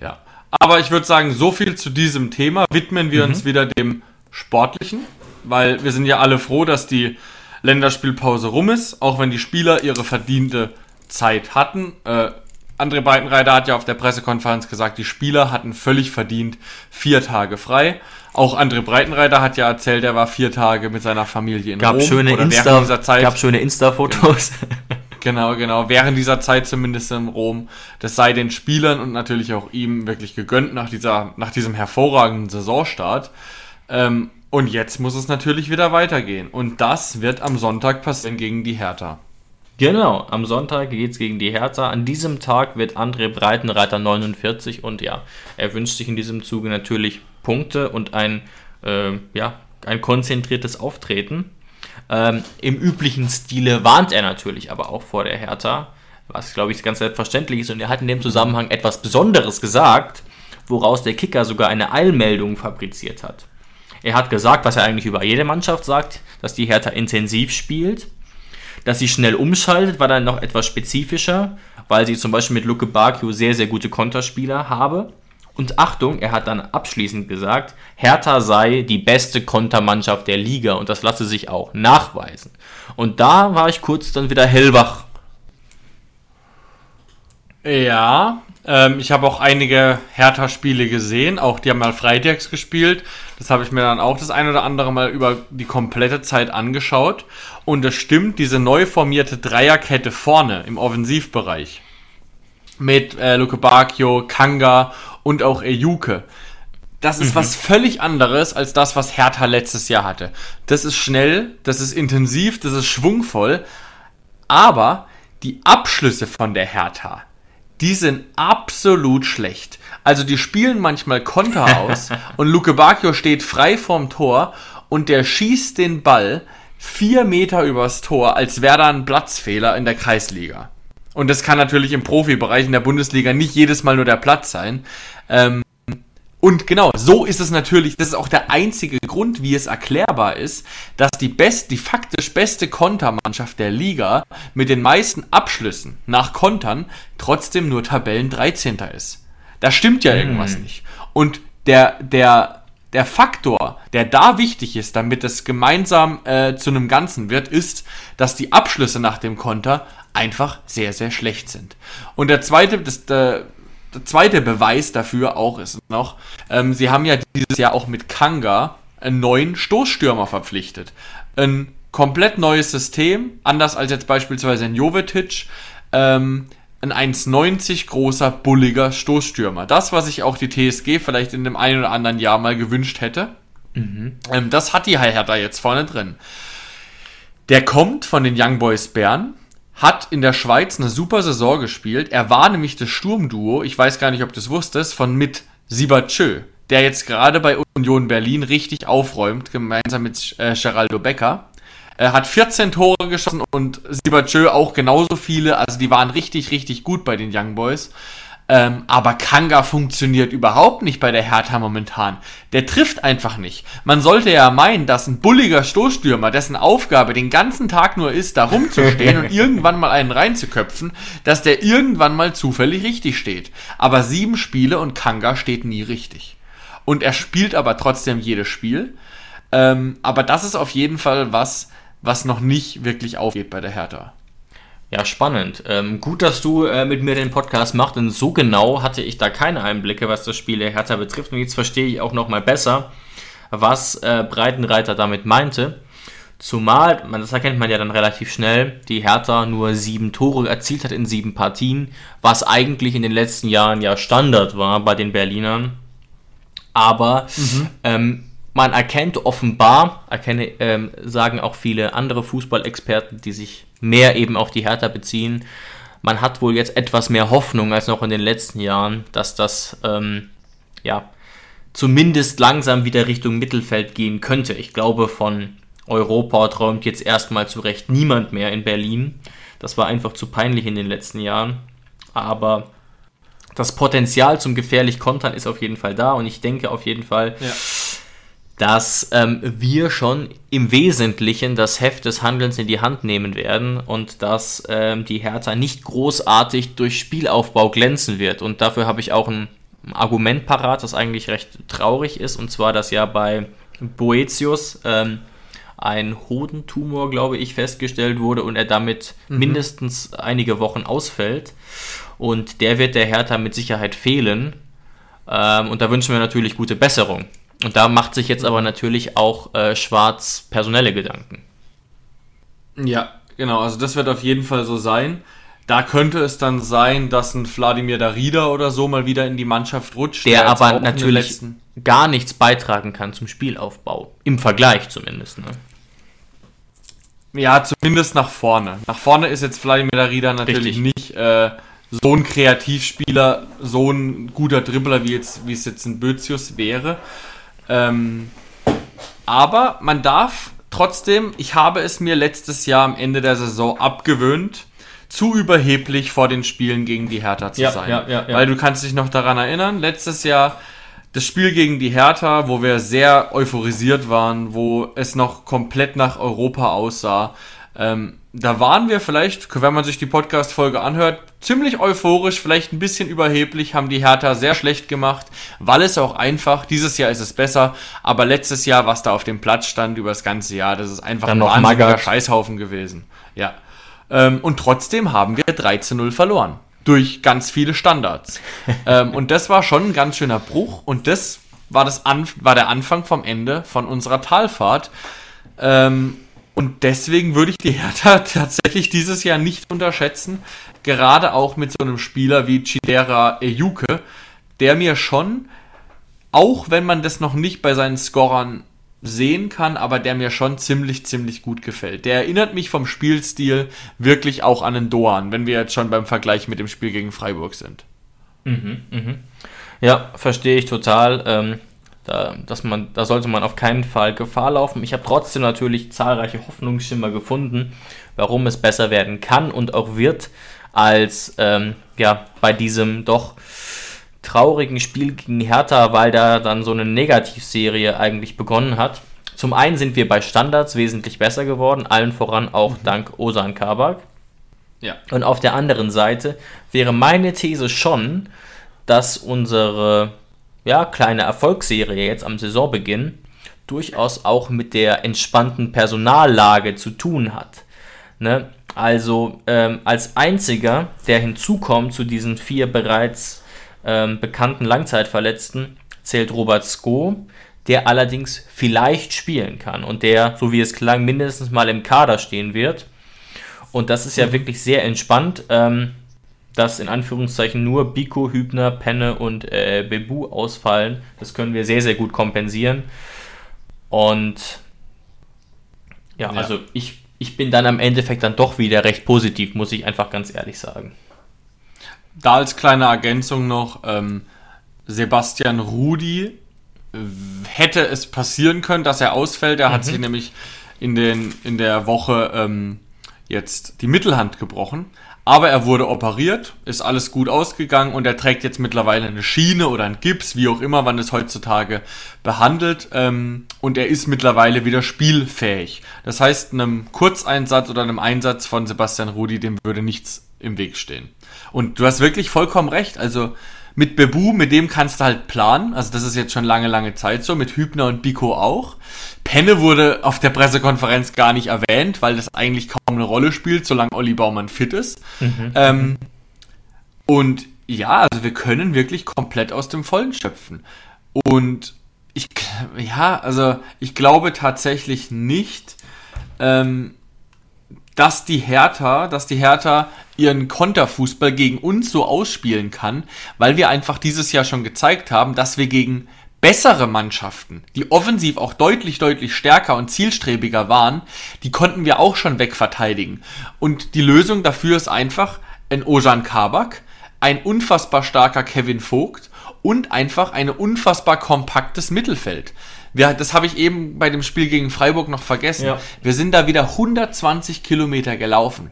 Ja. Aber ich würde sagen, so viel zu diesem Thema. Widmen wir mhm. uns wieder dem Sportlichen, weil wir sind ja alle froh, dass die Länderspielpause rum ist, auch wenn die Spieler ihre verdiente Zeit hatten. Äh, André Breitenreiter hat ja auf der Pressekonferenz gesagt, die Spieler hatten völlig verdient vier Tage frei. Auch André Breitenreiter hat ja erzählt, er war vier Tage mit seiner Familie in gab Rom. Schöne Insta, dieser Zeit. Gab schöne Insta-Fotos. Genau. genau, genau. Während dieser Zeit zumindest in Rom. Das sei den Spielern und natürlich auch ihm wirklich gegönnt nach, dieser, nach diesem hervorragenden Saisonstart. Ähm, Und jetzt muss es natürlich wieder weitergehen. Und das wird am Sonntag passieren gegen die Hertha. Genau, am Sonntag geht es gegen die Hertha. An diesem Tag wird André Breitenreiter 49 und ja, er wünscht sich in diesem Zuge natürlich Punkte und ein, äh, ja, ein konzentriertes Auftreten. Ähm, Im üblichen Stile warnt er natürlich aber auch vor der Hertha, was glaube ich ganz selbstverständlich ist. Und er hat in dem Zusammenhang etwas Besonderes gesagt, woraus der Kicker sogar eine Eilmeldung fabriziert hat. Er hat gesagt, was er eigentlich über jede Mannschaft sagt, dass die Hertha intensiv spielt, dass sie schnell umschaltet, war dann noch etwas spezifischer, weil sie zum Beispiel mit Luke Bakio sehr, sehr gute Konterspieler habe. Und Achtung, er hat dann abschließend gesagt, Hertha sei die beste Kontermannschaft der Liga und das lasse sich auch nachweisen. Und da war ich kurz dann wieder hellwach. Ja, ähm, ich habe auch einige Hertha-Spiele gesehen, auch die haben mal freitags gespielt. Das habe ich mir dann auch das ein oder andere Mal über die komplette Zeit angeschaut. Und es stimmt, diese neu formierte Dreierkette vorne im Offensivbereich mit äh, Luke Bacchio, Kanga und auch Ejuke. Das ist mhm. was völlig anderes als das, was Hertha letztes Jahr hatte. Das ist schnell, das ist intensiv, das ist schwungvoll, aber die Abschlüsse von der Hertha, die sind absolut schlecht. Also die spielen manchmal Konter aus und Luke Bacchio steht frei vorm Tor und der schießt den Ball vier Meter übers Tor, als wäre da ein Platzfehler in der Kreisliga. Und das kann natürlich im Profibereich in der Bundesliga nicht jedes Mal nur der Platz sein. Ähm, und genau, so ist es natürlich, das ist auch der einzige Grund, wie es erklärbar ist, dass die best, die faktisch beste Kontermannschaft der Liga mit den meisten Abschlüssen nach Kontern trotzdem nur Tabellen 13. ist. Da stimmt ja irgendwas mhm. nicht. Und der, der, der Faktor, der da wichtig ist, damit es gemeinsam äh, zu einem Ganzen wird, ist, dass die Abschlüsse nach dem Konter einfach sehr, sehr schlecht sind. Und der zweite, das, der zweite Beweis dafür auch ist noch, ähm, sie haben ja dieses Jahr auch mit Kanga einen neuen Stoßstürmer verpflichtet. Ein komplett neues System, anders als jetzt beispielsweise ein Jovetic. Ähm, ein 1,90 großer, bulliger Stoßstürmer. Das, was sich auch die TSG vielleicht in dem einen oder anderen Jahr mal gewünscht hätte. Mhm. Ähm, das hat die Hertha jetzt vorne drin. Der kommt von den Young Boys Bern, hat in der Schweiz eine super Saison gespielt. Er war nämlich das Sturmduo, ich weiß gar nicht, ob du es wusstest, von mit Sibachö, der jetzt gerade bei Union Berlin richtig aufräumt, gemeinsam mit äh, Geraldo Becker. Er hat 14 Tore geschossen und Sibachö auch genauso viele. Also die waren richtig, richtig gut bei den Young Boys. Ähm, aber Kanga funktioniert überhaupt nicht bei der Hertha momentan. Der trifft einfach nicht. Man sollte ja meinen, dass ein bulliger Stoßstürmer, dessen Aufgabe den ganzen Tag nur ist, da rumzustehen und irgendwann mal einen reinzuköpfen, dass der irgendwann mal zufällig richtig steht. Aber sieben Spiele und Kanga steht nie richtig. Und er spielt aber trotzdem jedes Spiel. Ähm, aber das ist auf jeden Fall was, was noch nicht wirklich aufgeht bei der Hertha. Ja, spannend. Ähm, gut, dass du äh, mit mir den Podcast machst, denn so genau hatte ich da keine Einblicke, was das Spiel der Hertha betrifft. Und jetzt verstehe ich auch noch mal besser, was äh, Breitenreiter damit meinte. Zumal, man, das erkennt man ja dann relativ schnell, die Hertha nur sieben Tore erzielt hat in sieben Partien, was eigentlich in den letzten Jahren ja Standard war bei den Berlinern. Aber mhm. ähm, man erkennt offenbar, erkenne, ähm, sagen auch viele andere Fußballexperten, die sich mehr eben auf die Hertha beziehen. Man hat wohl jetzt etwas mehr Hoffnung als noch in den letzten Jahren, dass das ähm, ja zumindest langsam wieder Richtung Mittelfeld gehen könnte. Ich glaube, von Europa träumt jetzt erstmal zu Recht niemand mehr in Berlin. Das war einfach zu peinlich in den letzten Jahren. Aber das Potenzial zum gefährlich Kontern ist auf jeden Fall da und ich denke auf jeden Fall, ja dass ähm, wir schon im Wesentlichen das Heft des Handelns in die Hand nehmen werden und dass ähm, die Hertha nicht großartig durch Spielaufbau glänzen wird. Und dafür habe ich auch ein Argument parat, das eigentlich recht traurig ist, und zwar, dass ja bei Boetius ähm, ein Hodentumor, glaube ich, festgestellt wurde und er damit mhm. mindestens einige Wochen ausfällt. Und der wird der Hertha mit Sicherheit fehlen. Ähm, und da wünschen wir natürlich gute Besserung. Und da macht sich jetzt aber natürlich auch äh, Schwarz personelle Gedanken. Ja, genau. Also das wird auf jeden Fall so sein. Da könnte es dann sein, dass ein Wladimir Darida oder so mal wieder in die Mannschaft rutscht. Der, der aber natürlich gar nichts beitragen kann zum Spielaufbau. Im Vergleich zumindest. Ne? Ja, zumindest nach vorne. Nach vorne ist jetzt Vladimir Darida natürlich Richtig. nicht äh, so ein Kreativspieler, so ein guter Dribbler, wie, jetzt, wie es jetzt ein Bözius wäre. Ähm, aber man darf trotzdem, ich habe es mir letztes Jahr am Ende der Saison abgewöhnt, zu überheblich vor den Spielen gegen die Hertha zu ja, sein. Ja, ja, Weil du kannst dich noch daran erinnern, letztes Jahr das Spiel gegen die Hertha, wo wir sehr euphorisiert waren, wo es noch komplett nach Europa aussah. Ähm, da waren wir vielleicht, wenn man sich die Podcast-Folge anhört, ziemlich euphorisch, vielleicht ein bisschen überheblich, haben die Hertha sehr schlecht gemacht, weil es auch einfach, dieses Jahr ist es besser, aber letztes Jahr, was da auf dem Platz stand über das ganze Jahr, das ist einfach Dann ein wahnsinniger Scheißhaufen gewesen. Ja. Ähm, und trotzdem haben wir 3 zu 0 verloren. Durch ganz viele Standards. ähm, und das war schon ein ganz schöner Bruch und das war, das An war der Anfang vom Ende von unserer Talfahrt. Ähm, und deswegen würde ich die Hertha tatsächlich dieses Jahr nicht unterschätzen. Gerade auch mit so einem Spieler wie Chidera Ejuke, der mir schon, auch wenn man das noch nicht bei seinen Scorern sehen kann, aber der mir schon ziemlich, ziemlich gut gefällt. Der erinnert mich vom Spielstil wirklich auch an den Doan, wenn wir jetzt schon beim Vergleich mit dem Spiel gegen Freiburg sind. Mhm, mh. Ja, verstehe ich total. Ähm, da, dass man, da sollte man auf keinen Fall Gefahr laufen. Ich habe trotzdem natürlich zahlreiche Hoffnungsschimmer gefunden, warum es besser werden kann und auch wird, als ähm, ja, bei diesem doch traurigen Spiel gegen Hertha, weil da dann so eine Negativserie eigentlich begonnen hat. Zum einen sind wir bei Standards wesentlich besser geworden, allen voran auch mhm. dank Osan Kabak. Ja. Und auf der anderen Seite wäre meine These schon, dass unsere ja, kleine Erfolgsserie jetzt am Saisonbeginn durchaus auch mit der entspannten Personallage zu tun hat. Ne? Also ähm, als einziger, der hinzukommt zu diesen vier bereits ähm, bekannten Langzeitverletzten, zählt Robert Sko, der allerdings vielleicht spielen kann und der, so wie es klang, mindestens mal im Kader stehen wird. Und das ist ja mhm. wirklich sehr entspannt. Ähm, dass in Anführungszeichen nur Biko, Hübner, Penne und äh, Bebu ausfallen. Das können wir sehr, sehr gut kompensieren. Und ja, ja, also ich, ich bin dann am Endeffekt dann doch wieder recht positiv, muss ich einfach ganz ehrlich sagen. Da als kleine Ergänzung noch, ähm, Sebastian Rudi hätte es passieren können, dass er ausfällt. Er mhm. hat sich nämlich in, den, in der Woche ähm, jetzt die Mittelhand gebrochen. Aber er wurde operiert, ist alles gut ausgegangen und er trägt jetzt mittlerweile eine Schiene oder einen Gips, wie auch immer man es heutzutage behandelt. Ähm, und er ist mittlerweile wieder spielfähig. Das heißt, einem Kurzeinsatz oder einem Einsatz von Sebastian Rudi, dem würde nichts im Weg stehen. Und du hast wirklich vollkommen recht. Also mit Bebu, mit dem kannst du halt planen. Also das ist jetzt schon lange, lange Zeit so. Mit Hübner und Biko auch. Penne wurde auf der Pressekonferenz gar nicht erwähnt, weil das eigentlich kaum eine Rolle spielt, solange Olli Baumann fit ist. Mhm. Ähm, und ja, also wir können wirklich komplett aus dem Vollen schöpfen. Und ich, ja, also ich glaube tatsächlich nicht, ähm, dass die Hertha, dass die Hertha ihren Konterfußball gegen uns so ausspielen kann, weil wir einfach dieses Jahr schon gezeigt haben, dass wir gegen bessere Mannschaften, die offensiv auch deutlich, deutlich stärker und zielstrebiger waren, die konnten wir auch schon wegverteidigen. Und die Lösung dafür ist einfach ein Ojan Kabak, ein unfassbar starker Kevin Vogt und einfach ein unfassbar kompaktes Mittelfeld. Wir, das habe ich eben bei dem Spiel gegen Freiburg noch vergessen. Ja. Wir sind da wieder 120 Kilometer gelaufen.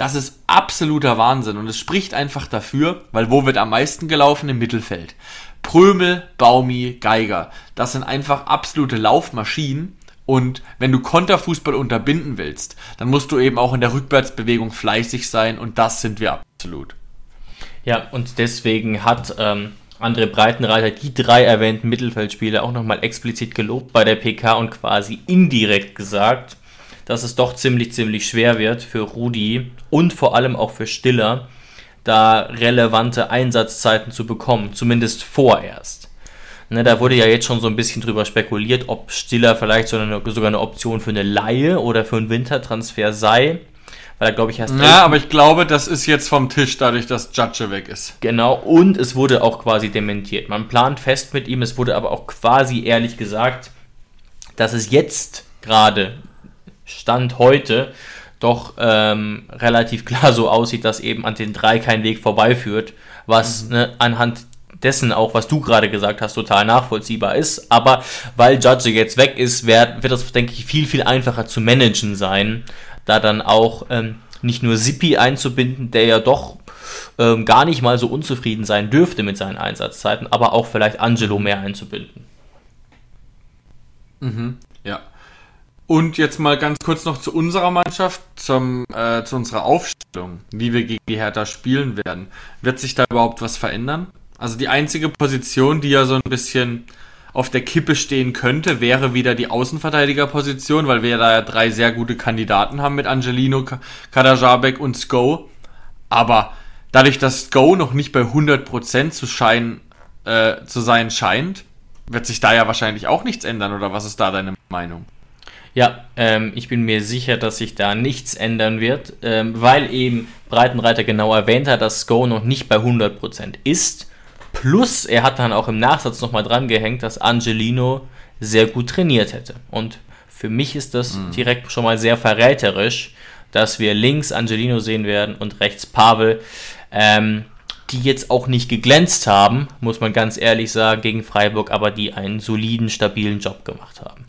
Das ist absoluter Wahnsinn und es spricht einfach dafür, weil wo wird am meisten gelaufen? Im Mittelfeld. Prömel, Baumi, Geiger. Das sind einfach absolute Laufmaschinen. Und wenn du Konterfußball unterbinden willst, dann musst du eben auch in der Rückwärtsbewegung fleißig sein und das sind wir absolut. Ja, und deswegen hat ähm, André Breitenreiter die drei erwähnten Mittelfeldspieler auch nochmal explizit gelobt bei der PK und quasi indirekt gesagt, dass es doch ziemlich, ziemlich schwer wird für Rudi und vor allem auch für Stiller, da relevante Einsatzzeiten zu bekommen, zumindest vorerst. Ne, da wurde ja jetzt schon so ein bisschen drüber spekuliert, ob Stiller vielleicht so eine, sogar eine Option für eine Laie oder für einen Wintertransfer sei, weil er, glaube ich, erst. Ja, aber ich glaube, das ist jetzt vom Tisch, dadurch, dass Judge weg ist. Genau, und es wurde auch quasi dementiert. Man plant fest mit ihm, es wurde aber auch quasi ehrlich gesagt, dass es jetzt gerade, Stand heute, doch ähm, relativ klar so aussieht, dass eben an den drei kein Weg vorbeiführt, was mhm. ne, anhand dessen auch, was du gerade gesagt hast, total nachvollziehbar ist. Aber weil Judge jetzt weg ist, wird, wird das, denke ich, viel, viel einfacher zu managen sein, da dann auch ähm, nicht nur Sippi einzubinden, der ja doch ähm, gar nicht mal so unzufrieden sein dürfte mit seinen Einsatzzeiten, aber auch vielleicht Angelo mehr einzubinden. Mhm, ja. Und jetzt mal ganz kurz noch zu unserer Mannschaft, zum, äh, zu unserer Aufstellung, wie wir gegen die Hertha spielen werden. Wird sich da überhaupt was verändern? Also die einzige Position, die ja so ein bisschen auf der Kippe stehen könnte, wäre wieder die Außenverteidigerposition, weil wir da ja drei sehr gute Kandidaten haben mit Angelino, Kadajabek und Sko. Aber dadurch, dass Sko noch nicht bei 100% zu, scheinen, äh, zu sein scheint, wird sich da ja wahrscheinlich auch nichts ändern, oder was ist da deine Meinung? Ja, ähm, ich bin mir sicher, dass sich da nichts ändern wird, ähm, weil eben Breitenreiter genau erwähnt hat, dass Sko noch nicht bei 100% ist. Plus, er hat dann auch im Nachsatz nochmal dran gehängt, dass Angelino sehr gut trainiert hätte. Und für mich ist das mhm. direkt schon mal sehr verräterisch, dass wir links Angelino sehen werden und rechts Pavel, ähm, die jetzt auch nicht geglänzt haben, muss man ganz ehrlich sagen, gegen Freiburg, aber die einen soliden, stabilen Job gemacht haben.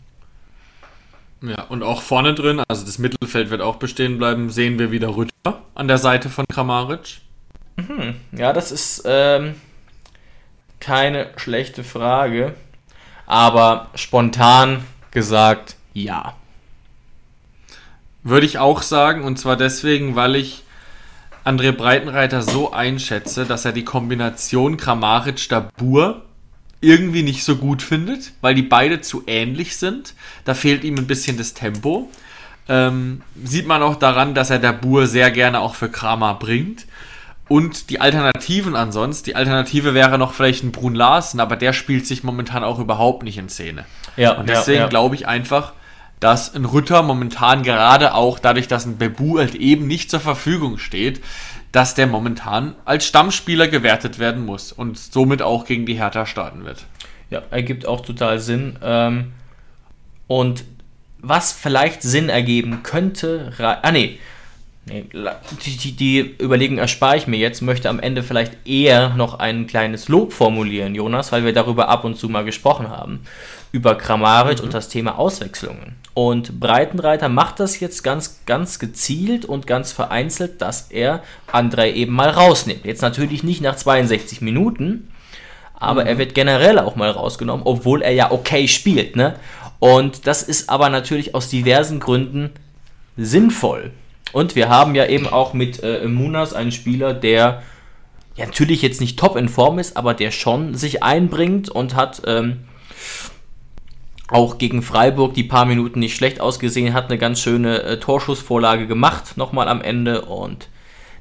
Ja, und auch vorne drin, also das Mittelfeld wird auch bestehen bleiben, sehen wir wieder Rütter an der Seite von Kramaric. Mhm. Ja, das ist ähm, keine schlechte Frage, aber spontan gesagt, ja. Würde ich auch sagen, und zwar deswegen, weil ich André Breitenreiter so einschätze, dass er die Kombination Kramaric-Dabur irgendwie nicht so gut findet, weil die beide zu ähnlich sind. Da fehlt ihm ein bisschen das Tempo. Ähm, sieht man auch daran, dass er der Bur sehr gerne auch für Kramer bringt. Und die Alternativen ansonsten, die Alternative wäre noch vielleicht ein Brun Larsen, aber der spielt sich momentan auch überhaupt nicht in Szene. Ja, und deswegen ja, ja. glaube ich einfach, dass ein Rütter momentan gerade auch dadurch, dass ein Bebu halt eben nicht zur Verfügung steht, dass der momentan als Stammspieler gewertet werden muss und somit auch gegen die Hertha starten wird. Ja, ergibt auch total Sinn. Ähm, und was vielleicht Sinn ergeben könnte, ah nee, nee die, die, die Überlegung erspare ich mir jetzt, möchte am Ende vielleicht eher noch ein kleines Lob formulieren, Jonas, weil wir darüber ab und zu mal gesprochen haben über Kramaric mhm. und das Thema Auswechslungen. Und Breitenreiter macht das jetzt ganz, ganz gezielt und ganz vereinzelt, dass er André eben mal rausnimmt. Jetzt natürlich nicht nach 62 Minuten, aber mhm. er wird generell auch mal rausgenommen, obwohl er ja okay spielt. Ne? Und das ist aber natürlich aus diversen Gründen sinnvoll. Und wir haben ja eben auch mit äh, Munas einen Spieler, der ja natürlich jetzt nicht top in Form ist, aber der schon sich einbringt und hat ähm, auch gegen Freiburg die paar Minuten nicht schlecht ausgesehen, hat eine ganz schöne äh, Torschussvorlage gemacht, nochmal am Ende. Und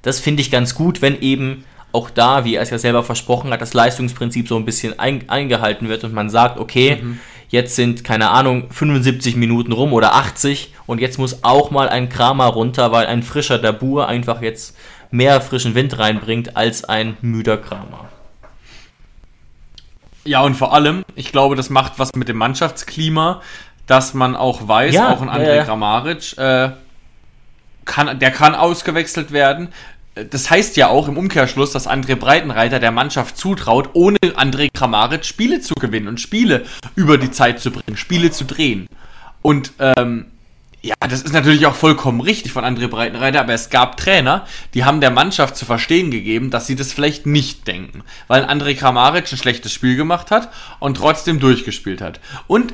das finde ich ganz gut, wenn eben auch da, wie er es ja selber versprochen hat, das Leistungsprinzip so ein bisschen ein, eingehalten wird und man sagt, okay, mhm. jetzt sind, keine Ahnung, 75 Minuten rum oder 80 und jetzt muss auch mal ein Kramer runter, weil ein frischer Dabur einfach jetzt mehr frischen Wind reinbringt als ein müder Kramer. Ja, und vor allem, ich glaube, das macht was mit dem Mannschaftsklima, dass man auch weiß, ja, auch ein André ja. Kramaric, äh, kann, der kann ausgewechselt werden. Das heißt ja auch im Umkehrschluss, dass André Breitenreiter der Mannschaft zutraut, ohne André Kramaric Spiele zu gewinnen und Spiele über die Zeit zu bringen, Spiele zu drehen. Und ähm, ja, das ist natürlich auch vollkommen richtig von André Breitenreiter, aber es gab Trainer, die haben der Mannschaft zu verstehen gegeben, dass sie das vielleicht nicht denken, weil André Kramaric ein schlechtes Spiel gemacht hat und trotzdem durchgespielt hat. Und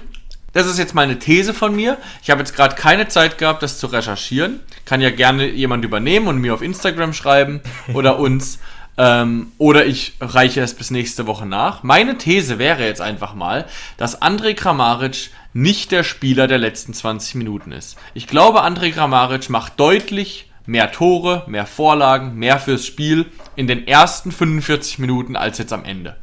das ist jetzt mal eine These von mir. Ich habe jetzt gerade keine Zeit gehabt, das zu recherchieren. Kann ja gerne jemand übernehmen und mir auf Instagram schreiben oder uns. Ähm, oder ich reiche es bis nächste Woche nach. Meine These wäre jetzt einfach mal, dass André Kramaric nicht der Spieler der letzten 20 Minuten ist. Ich glaube, André Kramaric macht deutlich mehr Tore, mehr Vorlagen, mehr fürs Spiel in den ersten 45 Minuten als jetzt am Ende.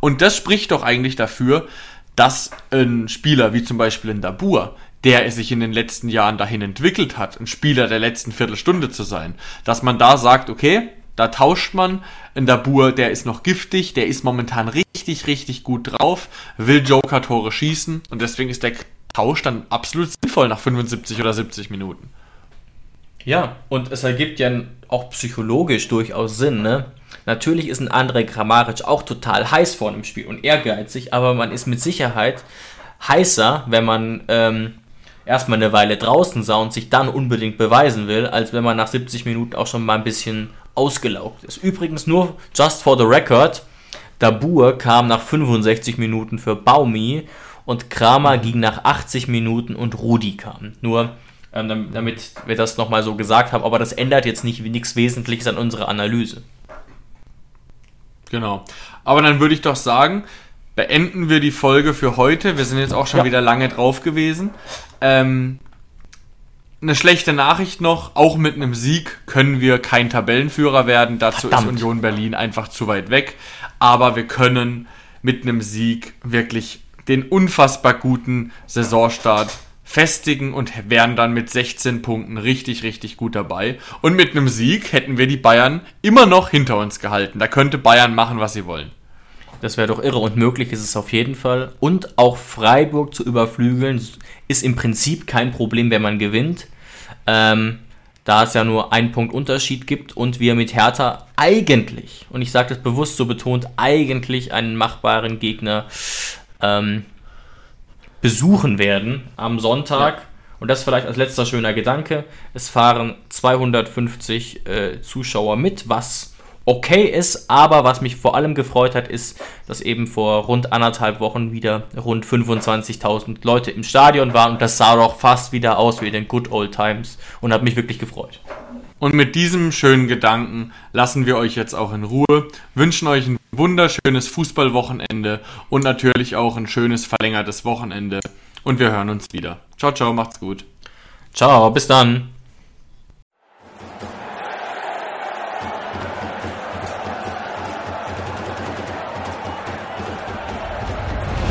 Und das spricht doch eigentlich dafür, dass ein Spieler wie zum Beispiel ein Dabur, der sich in den letzten Jahren dahin entwickelt hat, ein Spieler der letzten Viertelstunde zu sein. Dass man da sagt, okay, da tauscht man. In Dabur, der ist noch giftig, der ist momentan richtig, richtig gut drauf, will Joker-Tore schießen und deswegen ist der Tausch dann absolut sinnvoll nach 75 oder 70 Minuten. Ja, und es ergibt ja auch psychologisch durchaus Sinn, ne? Natürlich ist ein André Kramaric auch total heiß vorne im Spiel und ehrgeizig, aber man ist mit Sicherheit heißer, wenn man ähm, erstmal eine Weile draußen sah und sich dann unbedingt beweisen will, als wenn man nach 70 Minuten auch schon mal ein bisschen ausgelaugt ist. Übrigens nur just for the record, Dabur kam nach 65 Minuten für Baumi und Kramer ging nach 80 Minuten und Rudi kam. Nur ähm, damit wir das nochmal so gesagt haben, aber das ändert jetzt nicht nichts Wesentliches an unserer Analyse. Genau. Aber dann würde ich doch sagen, beenden wir die Folge für heute. Wir sind jetzt auch schon ja. wieder lange drauf gewesen. Ähm, eine schlechte Nachricht noch, auch mit einem Sieg können wir kein Tabellenführer werden. Dazu Verdammt. ist Union Berlin einfach zu weit weg. Aber wir können mit einem Sieg wirklich den unfassbar guten Saisonstart festigen und wären dann mit 16 Punkten richtig, richtig gut dabei. Und mit einem Sieg hätten wir die Bayern immer noch hinter uns gehalten. Da könnte Bayern machen, was sie wollen. Das wäre doch irre und möglich ist es auf jeden Fall. Und auch Freiburg zu überflügeln ist im Prinzip kein Problem, wenn man gewinnt. Ähm, da es ja nur einen Punkt Unterschied gibt und wir mit Hertha eigentlich, und ich sage das bewusst so betont, eigentlich einen machbaren Gegner ähm, besuchen werden am Sonntag. Ja. Und das vielleicht als letzter schöner Gedanke. Es fahren 250 äh, Zuschauer mit, was okay ist, aber was mich vor allem gefreut hat, ist, dass eben vor rund anderthalb Wochen wieder rund 25.000 Leute im Stadion waren und das sah doch fast wieder aus wie in den Good Old Times und hat mich wirklich gefreut. Und mit diesem schönen Gedanken lassen wir euch jetzt auch in Ruhe, wünschen euch ein wunderschönes Fußballwochenende und natürlich auch ein schönes verlängertes Wochenende und wir hören uns wieder. Ciao, ciao, macht's gut. Ciao, bis dann.